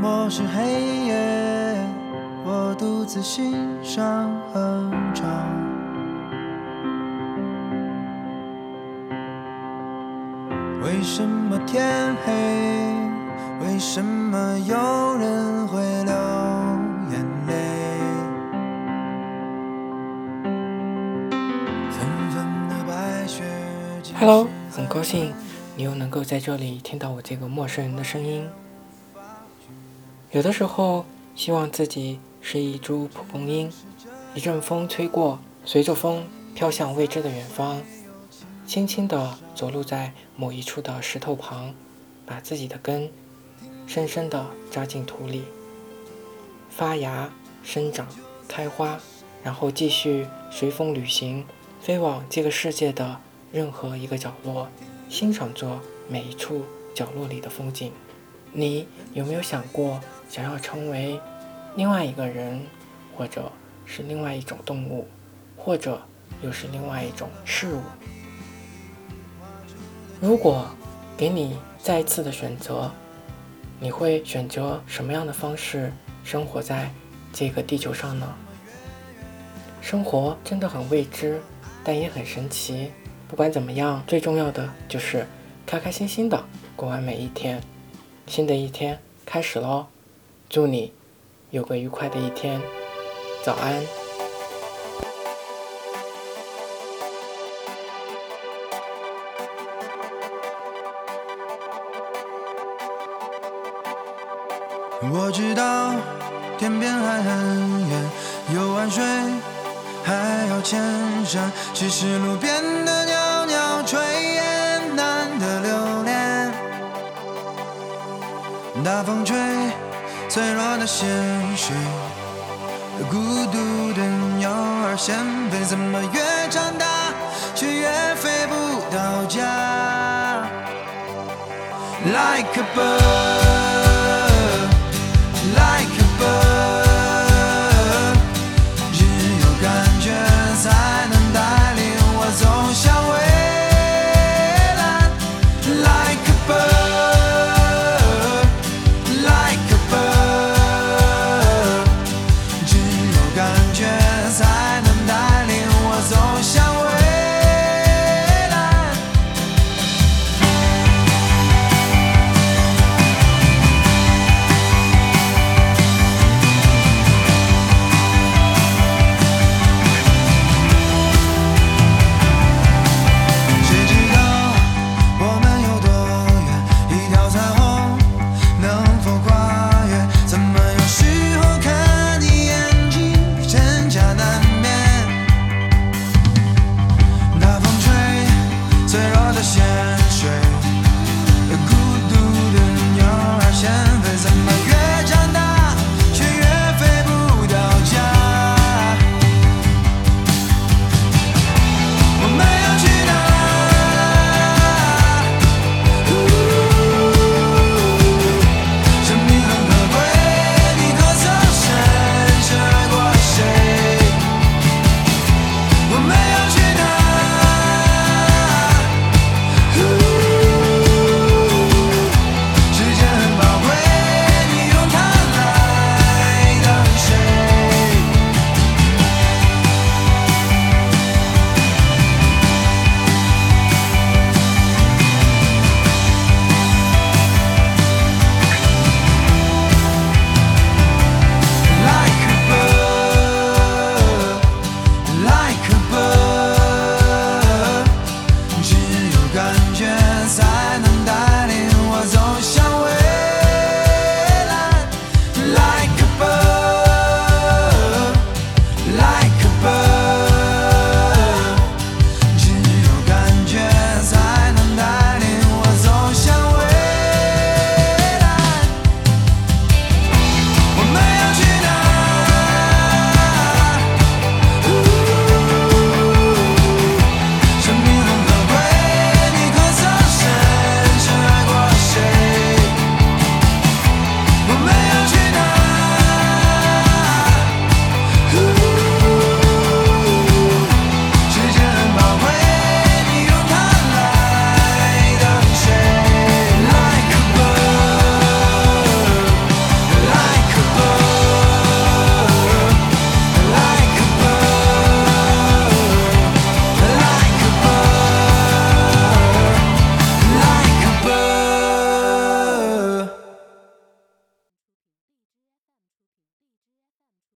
漠是黑夜，我独自欣赏哼唱。为什么天黑？为什么有人会流眼泪？纷纷的白雪。Hello，很高兴你又能够在这里听到我这个陌生人的声音。有的时候，希望自己是一株蒲公英，一阵风吹过，随着风飘向未知的远方，轻轻地着陆在某一处的石头旁，把自己的根深深地扎进土里，发芽、生长、开花，然后继续随风旅行，飞往这个世界的任何一个角落，欣赏着每一处角落里的风景。你有没有想过，想要成为另外一个人，或者是另外一种动物，或者又是另外一种事物？如果给你再次的选择，你会选择什么样的方式生活在这个地球上呢？生活真的很未知，但也很神奇。不管怎么样，最重要的就是开开心心的过完每一天。新的一天开始喽，祝你有个愉快的一天，早安。我知道天边还很远，有万水还要千山，只是路边的袅袅炊烟难得留恋。大风吹，脆弱的鲜血，孤独的鸟儿想飞，怎么越长大却越飞不到家？Like a bird. się